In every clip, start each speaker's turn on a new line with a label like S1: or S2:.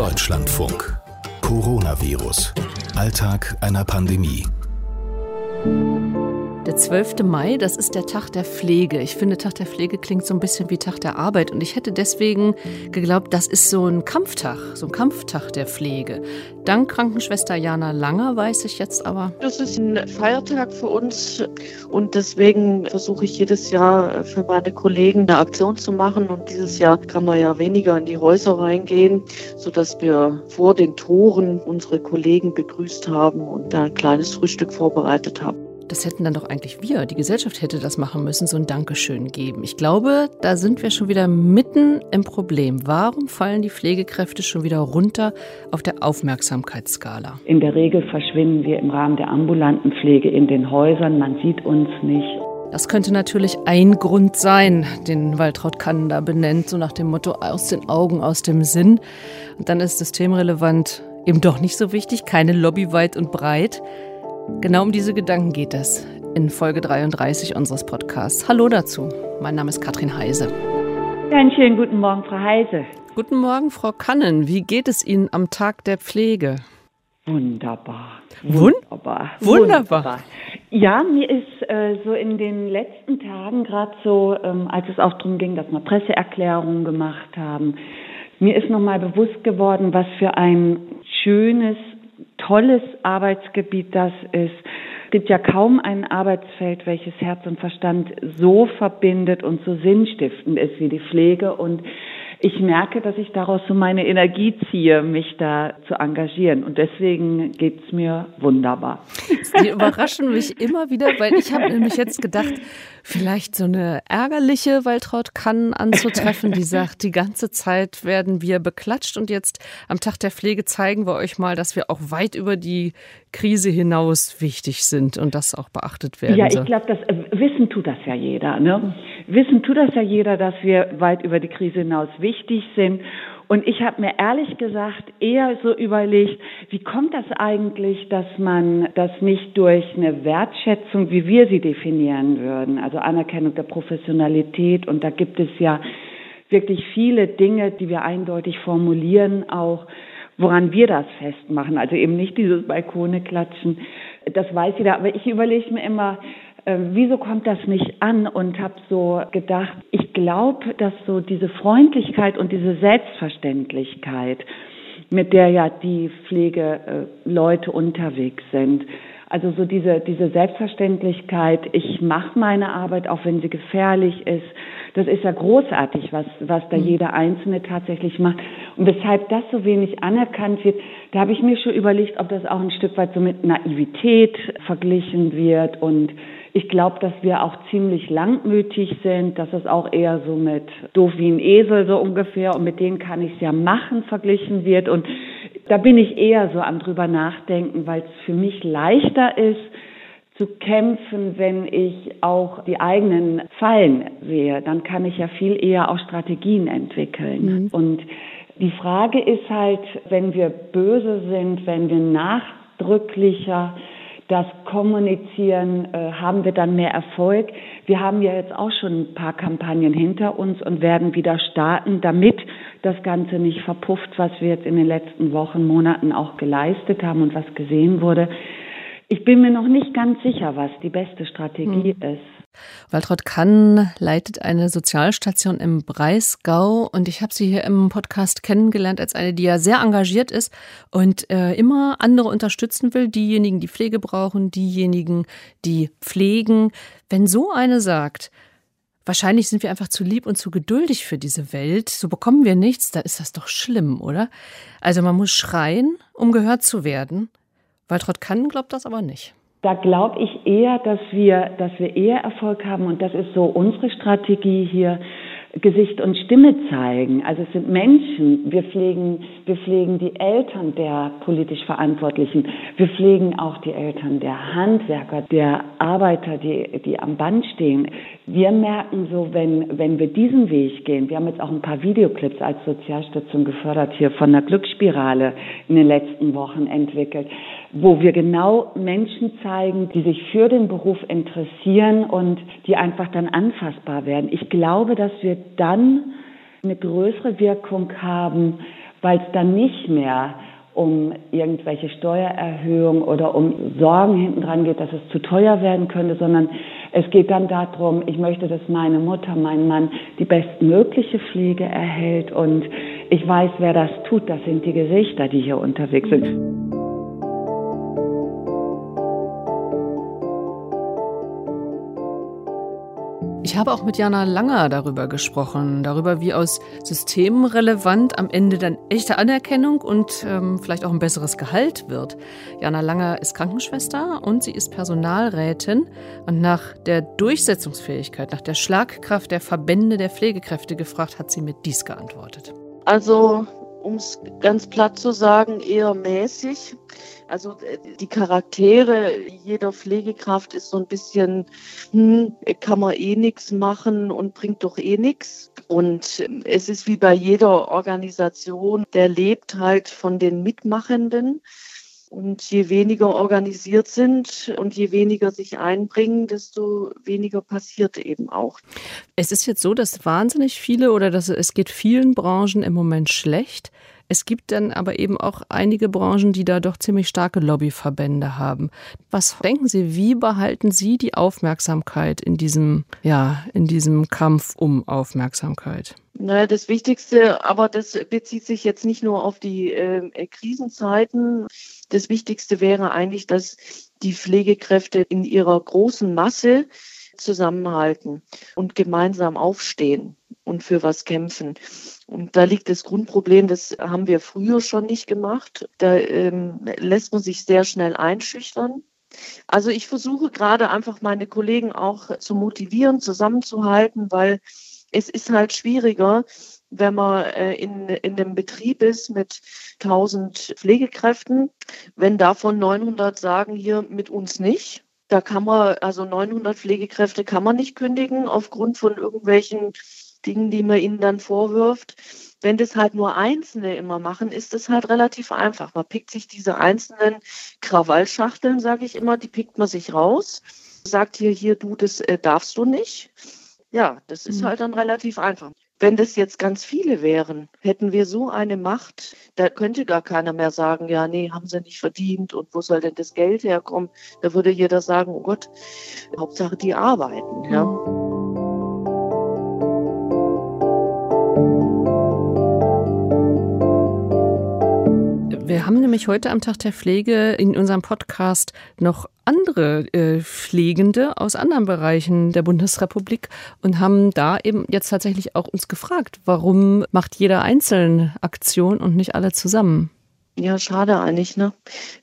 S1: Deutschlandfunk. Coronavirus. Alltag einer Pandemie.
S2: Der 12. Mai, das ist der Tag der Pflege. Ich finde, Tag der Pflege klingt so ein bisschen wie Tag der Arbeit. Und ich hätte deswegen geglaubt, das ist so ein Kampftag, so ein Kampftag der Pflege. Dank Krankenschwester Jana Langer weiß ich jetzt aber.
S3: Das ist ein Feiertag für uns und deswegen versuche ich jedes Jahr für meine Kollegen eine Aktion zu machen. Und dieses Jahr kann man ja weniger in die Häuser reingehen, sodass wir vor den Toren unsere Kollegen begrüßt haben und da ein kleines Frühstück vorbereitet haben
S2: das hätten dann doch eigentlich wir, die Gesellschaft hätte das machen müssen, so ein Dankeschön geben. Ich glaube, da sind wir schon wieder mitten im Problem. Warum fallen die Pflegekräfte schon wieder runter auf der Aufmerksamkeitsskala?
S4: In der Regel verschwinden wir im Rahmen der ambulanten Pflege in den Häusern. Man sieht uns nicht.
S2: Das könnte natürlich ein Grund sein, den Waltraud Kannen da benennt, so nach dem Motto aus den Augen, aus dem Sinn. Und dann ist systemrelevant eben doch nicht so wichtig, keine Lobby weit und breit. Genau um diese Gedanken geht es in Folge 33 unseres Podcasts. Hallo dazu. Mein Name ist Katrin Heise.
S4: einen schönen guten Morgen, Frau Heise.
S2: Guten Morgen, Frau Kannen. Wie geht es Ihnen am Tag der Pflege?
S4: Wunderbar.
S2: Wunderbar. Wunderbar.
S4: Ja, mir ist äh, so in den letzten Tagen, gerade so, ähm, als es auch darum ging, dass wir Presseerklärungen gemacht haben, mir ist nochmal bewusst geworden, was für ein schönes tolles Arbeitsgebiet das ist. Es gibt ja kaum ein Arbeitsfeld, welches Herz und Verstand so verbindet und so sinnstiftend ist wie die Pflege. Und ich merke, dass ich daraus so meine Energie ziehe, mich da zu engagieren. Und deswegen geht's mir wunderbar.
S2: Sie überraschen mich immer wieder, weil ich habe nämlich jetzt gedacht, vielleicht so eine ärgerliche Waltraud kann anzutreffen, die sagt, die ganze Zeit werden wir beklatscht und jetzt am Tag der Pflege zeigen wir euch mal, dass wir auch weit über die Krise hinaus wichtig sind und das auch beachtet werden.
S4: Ja, ich glaube, das äh, Wissen tut das ja jeder. Ne? Wissen tut das ja jeder, dass wir weit über die Krise hinaus wichtig sind. Und ich habe mir ehrlich gesagt eher so überlegt, wie kommt das eigentlich, dass man das nicht durch eine Wertschätzung, wie wir sie definieren würden, also Anerkennung der Professionalität, und da gibt es ja wirklich viele Dinge, die wir eindeutig formulieren, auch woran wir das festmachen. Also eben nicht dieses Balkone klatschen, das weiß jeder. Aber ich überlege mir immer, äh, wieso kommt das nicht an und habe so gedacht, ich glaube, dass so diese Freundlichkeit und diese Selbstverständlichkeit, mit der ja die Pflegeleute unterwegs sind, also so diese, diese Selbstverständlichkeit, ich mache meine Arbeit, auch wenn sie gefährlich ist, das ist ja großartig, was, was da mhm. jeder Einzelne tatsächlich macht. Und weshalb das so wenig anerkannt wird, da habe ich mir schon überlegt, ob das auch ein Stück weit so mit Naivität verglichen wird und ich glaube, dass wir auch ziemlich langmütig sind, dass es auch eher so mit doof wie ein Esel so ungefähr und mit denen kann ich es ja machen verglichen wird. Und da bin ich eher so am drüber nachdenken, weil es für mich leichter ist, zu kämpfen, wenn ich auch die eigenen Fallen sehe. Dann kann ich ja viel eher auch Strategien entwickeln. Mhm. Und die Frage ist halt, wenn wir böse sind, wenn wir nachdrücklicher das Kommunizieren, äh, haben wir dann mehr Erfolg. Wir haben ja jetzt auch schon ein paar Kampagnen hinter uns und werden wieder starten, damit das Ganze nicht verpufft, was wir jetzt in den letzten Wochen, Monaten auch geleistet haben und was gesehen wurde. Ich bin mir noch nicht ganz sicher, was die beste Strategie hm. ist.
S2: Waltraud Kann leitet eine Sozialstation im Breisgau und ich habe sie hier im Podcast kennengelernt als eine, die ja sehr engagiert ist und äh, immer andere unterstützen will, diejenigen, die Pflege brauchen, diejenigen, die pflegen. Wenn so eine sagt, wahrscheinlich sind wir einfach zu lieb und zu geduldig für diese Welt, so bekommen wir nichts, dann ist das doch schlimm, oder? Also man muss schreien, um gehört zu werden. Waltraud Kann glaubt das aber nicht.
S4: Da glaube ich eher, dass wir, dass wir eher Erfolg haben und das ist so unsere Strategie hier. Gesicht und Stimme zeigen. Also es sind Menschen. Wir pflegen, wir pflegen die Eltern der politisch Verantwortlichen. Wir pflegen auch die Eltern der Handwerker, der Arbeiter, die, die am Band stehen. Wir merken so, wenn, wenn wir diesen Weg gehen, wir haben jetzt auch ein paar Videoclips als Sozialstation gefördert hier von der Glücksspirale in den letzten Wochen entwickelt, wo wir genau Menschen zeigen, die sich für den Beruf interessieren und die einfach dann anfassbar werden. Ich glaube, dass wir dann eine größere Wirkung haben, weil es dann nicht mehr um irgendwelche Steuererhöhungen oder um Sorgen hinten dran geht, dass es zu teuer werden könnte, sondern es geht dann darum, ich möchte, dass meine Mutter, mein Mann die bestmögliche Pflege erhält und ich weiß, wer das tut. Das sind die Gesichter, die hier unterwegs sind.
S2: Ich habe auch mit Jana Langer darüber gesprochen, darüber, wie aus Systemen relevant am Ende dann echte Anerkennung und ähm, vielleicht auch ein besseres Gehalt wird. Jana Langer ist Krankenschwester und sie ist Personalrätin. Und nach der Durchsetzungsfähigkeit, nach der Schlagkraft der Verbände der Pflegekräfte gefragt, hat sie mit dies geantwortet.
S3: Also um es ganz platt zu sagen, eher mäßig. Also äh, die Charaktere jeder Pflegekraft ist so ein bisschen, hm, kann man eh nichts machen und bringt doch eh nichts. Und es ist wie bei jeder Organisation, der lebt halt von den Mitmachenden. Und je weniger organisiert sind und je weniger sich einbringen, desto weniger passiert eben auch.
S2: Es ist jetzt so, dass wahnsinnig viele oder dass es geht vielen Branchen im Moment schlecht. Es gibt dann aber eben auch einige Branchen, die da doch ziemlich starke Lobbyverbände haben. Was denken Sie, wie behalten Sie die Aufmerksamkeit in diesem, ja, in diesem Kampf um Aufmerksamkeit?
S3: Naja, das Wichtigste, aber das bezieht sich jetzt nicht nur auf die äh, Krisenzeiten. Das Wichtigste wäre eigentlich, dass die Pflegekräfte in ihrer großen Masse zusammenhalten und gemeinsam aufstehen und für was kämpfen. Und da liegt das Grundproblem, das haben wir früher schon nicht gemacht. Da ähm, lässt man sich sehr schnell einschüchtern. Also ich versuche gerade einfach meine Kollegen auch zu motivieren, zusammenzuhalten, weil es ist halt schwieriger, wenn man äh, in, in einem Betrieb ist mit 1000 Pflegekräften, wenn davon 900 sagen, hier mit uns nicht. Da kann man, also 900 Pflegekräfte kann man nicht kündigen aufgrund von irgendwelchen Dingen, die man ihnen dann vorwirft. Wenn das halt nur Einzelne immer machen, ist es halt relativ einfach. Man pickt sich diese einzelnen Krawallschachteln, sage ich immer, die pickt man sich raus, sagt hier, hier, du, das äh, darfst du nicht. Ja, das ist mhm. halt dann relativ einfach. Wenn das jetzt ganz viele wären, hätten wir so eine Macht, da könnte gar keiner mehr sagen, ja, nee, haben sie nicht verdient und wo soll denn das Geld herkommen? Da würde jeder sagen, oh Gott, Hauptsache die arbeiten. Ja.
S2: Wir haben nämlich heute am Tag der Pflege in unserem Podcast noch andere äh, Pflegende aus anderen Bereichen der Bundesrepublik und haben da eben jetzt tatsächlich auch uns gefragt, warum macht jeder einzelne Aktion und nicht alle zusammen?
S3: Ja, schade eigentlich, ne?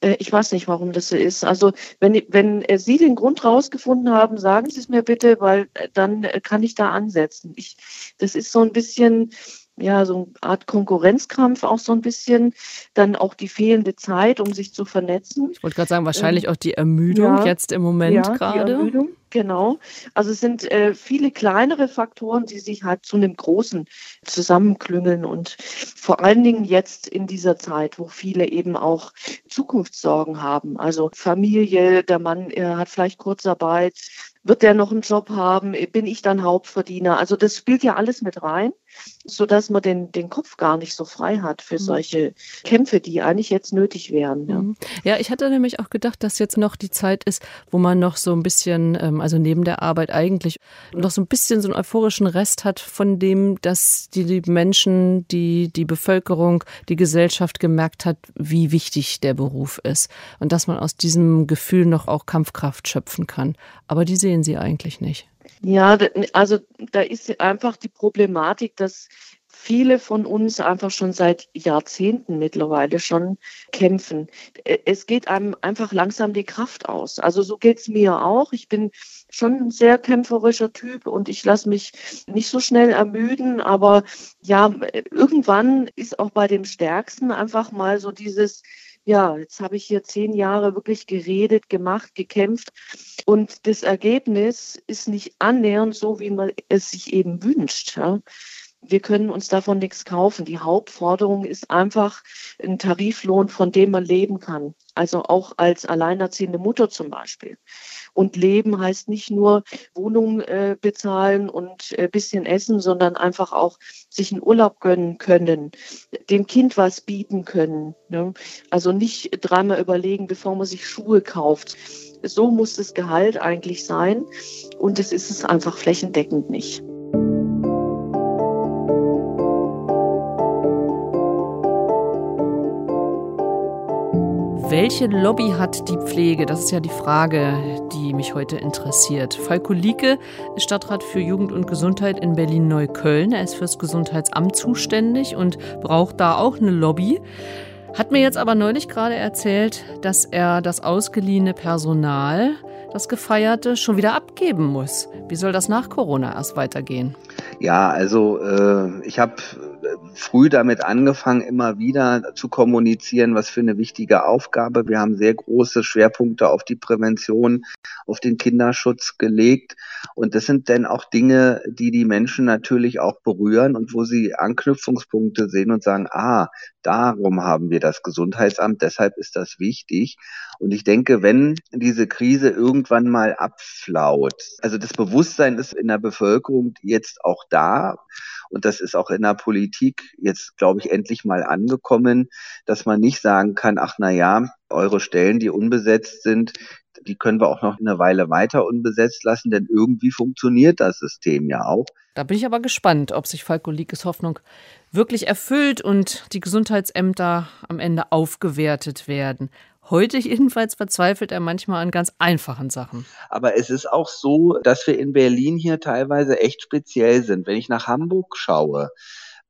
S3: Äh, ich weiß nicht, warum das so ist. Also, wenn, wenn äh, Sie den Grund rausgefunden haben, sagen Sie es mir bitte, weil äh, dann kann ich da ansetzen. Ich, das ist so ein bisschen, ja, so eine Art Konkurrenzkampf auch so ein bisschen. Dann auch die fehlende Zeit, um sich zu vernetzen.
S2: Ich wollte gerade sagen, wahrscheinlich ähm, auch die Ermüdung ja, jetzt im Moment ja, gerade. Die Ermüdung,
S3: genau. Also es sind äh, viele kleinere Faktoren, die sich halt zu einem großen zusammenklüngeln und vor allen Dingen jetzt in dieser Zeit, wo viele eben auch Zukunftssorgen haben. Also Familie, der Mann er hat vielleicht Kurzarbeit, wird der noch einen Job haben? Bin ich dann Hauptverdiener? Also das spielt ja alles mit rein, so dass man den, den Kopf gar nicht so frei hat für mhm. solche Kämpfe, die eigentlich jetzt nötig wären.
S2: Ja. Mhm. ja, ich hatte nämlich auch gedacht, dass jetzt noch die Zeit ist, wo man noch so ein bisschen, ähm, also neben der Arbeit eigentlich noch so ein bisschen so einen euphorischen Rest hat von dem, dass die Menschen, die, die Bevölkerung, die Gesellschaft gemerkt hat, wie wichtig der Beruf ist und dass man aus diesem Gefühl noch auch Kampfkraft schöpfen kann. Aber die sehen sie eigentlich nicht.
S3: Ja, also da ist einfach die Problematik, dass viele von uns einfach schon seit Jahrzehnten mittlerweile schon kämpfen. Es geht einem einfach langsam die Kraft aus. Also so geht es mir auch. Ich bin schon ein sehr kämpferischer Typ und ich lasse mich nicht so schnell ermüden. Aber ja, irgendwann ist auch bei dem Stärksten einfach mal so dieses, ja, jetzt habe ich hier zehn Jahre wirklich geredet, gemacht, gekämpft und das Ergebnis ist nicht annähernd so, wie man es sich eben wünscht. Ja. Wir können uns davon nichts kaufen. Die Hauptforderung ist einfach ein Tariflohn, von dem man leben kann. Also auch als alleinerziehende Mutter zum Beispiel. Und leben heißt nicht nur Wohnung äh, bezahlen und äh, bisschen essen, sondern einfach auch sich einen Urlaub gönnen können, dem Kind was bieten können. Ne? Also nicht dreimal überlegen, bevor man sich Schuhe kauft. So muss das Gehalt eigentlich sein. Und es ist es einfach flächendeckend nicht.
S2: Welche Lobby hat die Pflege? Das ist ja die Frage, die mich heute interessiert. Falko Lieke ist Stadtrat für Jugend und Gesundheit in Berlin-Neukölln. Er ist fürs Gesundheitsamt zuständig und braucht da auch eine Lobby. Hat mir jetzt aber neulich gerade erzählt, dass er das ausgeliehene Personal, das gefeierte, schon wieder abgeben muss. Wie soll das nach Corona erst weitergehen?
S5: Ja, also äh, ich habe früh damit angefangen, immer wieder zu kommunizieren, was für eine wichtige Aufgabe. Wir haben sehr große Schwerpunkte auf die Prävention, auf den Kinderschutz gelegt. Und das sind dann auch Dinge, die die Menschen natürlich auch berühren und wo sie Anknüpfungspunkte sehen und sagen, ah, darum haben wir das Gesundheitsamt, deshalb ist das wichtig. Und ich denke, wenn diese Krise irgendwann mal abflaut, also das Bewusstsein ist in der Bevölkerung jetzt auch da und das ist auch in der Politik jetzt, glaube ich, endlich mal angekommen, dass man nicht sagen kann, ach na ja, eure Stellen, die unbesetzt sind, die können wir auch noch eine Weile weiter unbesetzt lassen, denn irgendwie funktioniert das System ja auch.
S2: Da bin ich aber gespannt, ob sich Falko Liekes Hoffnung wirklich erfüllt und die Gesundheitsämter am Ende aufgewertet werden. Heute jedenfalls verzweifelt er manchmal an ganz einfachen Sachen.
S5: Aber es ist auch so, dass wir in Berlin hier teilweise echt speziell sind. Wenn ich nach Hamburg schaue,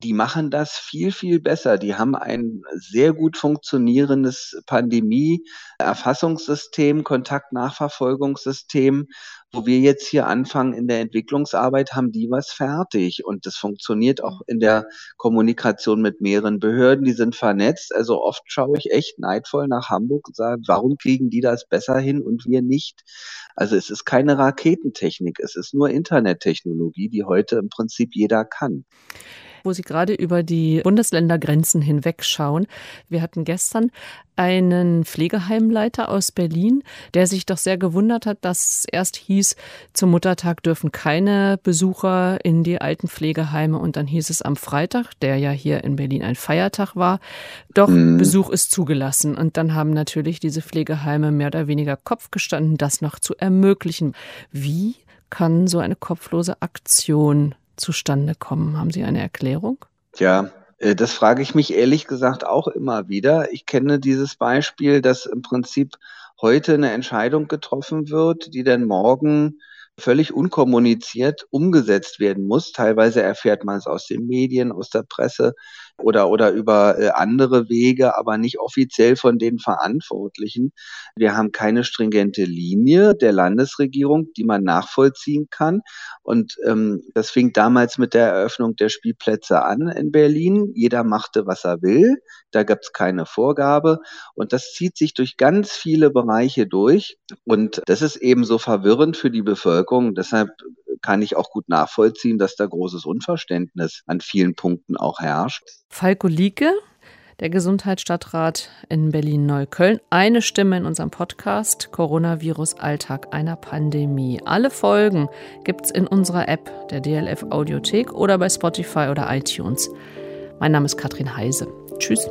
S5: die machen das viel, viel besser. Die haben ein sehr gut funktionierendes Pandemie-Erfassungssystem, Kontaktnachverfolgungssystem. Wo wir jetzt hier anfangen in der Entwicklungsarbeit, haben die was fertig. Und das funktioniert auch in der Kommunikation mit mehreren Behörden. Die sind vernetzt. Also oft schaue ich echt neidvoll nach Hamburg und sage, warum kriegen die das besser hin und wir nicht? Also es ist keine Raketentechnik, es ist nur Internettechnologie, die heute im Prinzip jeder kann
S2: wo Sie gerade über die Bundesländergrenzen hinwegschauen. Wir hatten gestern einen Pflegeheimleiter aus Berlin, der sich doch sehr gewundert hat, dass erst hieß, zum Muttertag dürfen keine Besucher in die alten Pflegeheime und dann hieß es am Freitag, der ja hier in Berlin ein Feiertag war, doch mhm. Besuch ist zugelassen. Und dann haben natürlich diese Pflegeheime mehr oder weniger Kopf gestanden, das noch zu ermöglichen. Wie kann so eine kopflose Aktion zustande kommen? Haben Sie eine Erklärung?
S5: Ja, äh, das frage ich mich ehrlich gesagt auch immer wieder. Ich kenne dieses Beispiel, dass im Prinzip heute eine Entscheidung getroffen wird, die dann morgen völlig unkommuniziert umgesetzt werden muss. Teilweise erfährt man es aus den Medien, aus der Presse oder, oder über äh, andere Wege, aber nicht offiziell von den Verantwortlichen. Wir haben keine stringente Linie der Landesregierung, die man nachvollziehen kann. Und ähm, das fing damals mit der Eröffnung der Spielplätze an in Berlin. Jeder machte, was er will. Da gab es keine Vorgabe. Und das zieht sich durch ganz viele Bereiche durch. Und das ist eben so verwirrend für die Bevölkerung. Deshalb kann ich auch gut nachvollziehen, dass da großes Unverständnis an vielen Punkten auch herrscht.
S2: Falko Lieke, der Gesundheitsstadtrat in Berlin-Neukölln. Eine Stimme in unserem Podcast Coronavirus Alltag einer Pandemie. Alle Folgen gibt es in unserer App der DLF Audiothek oder bei Spotify oder iTunes. Mein Name ist Katrin Heise. Tschüss.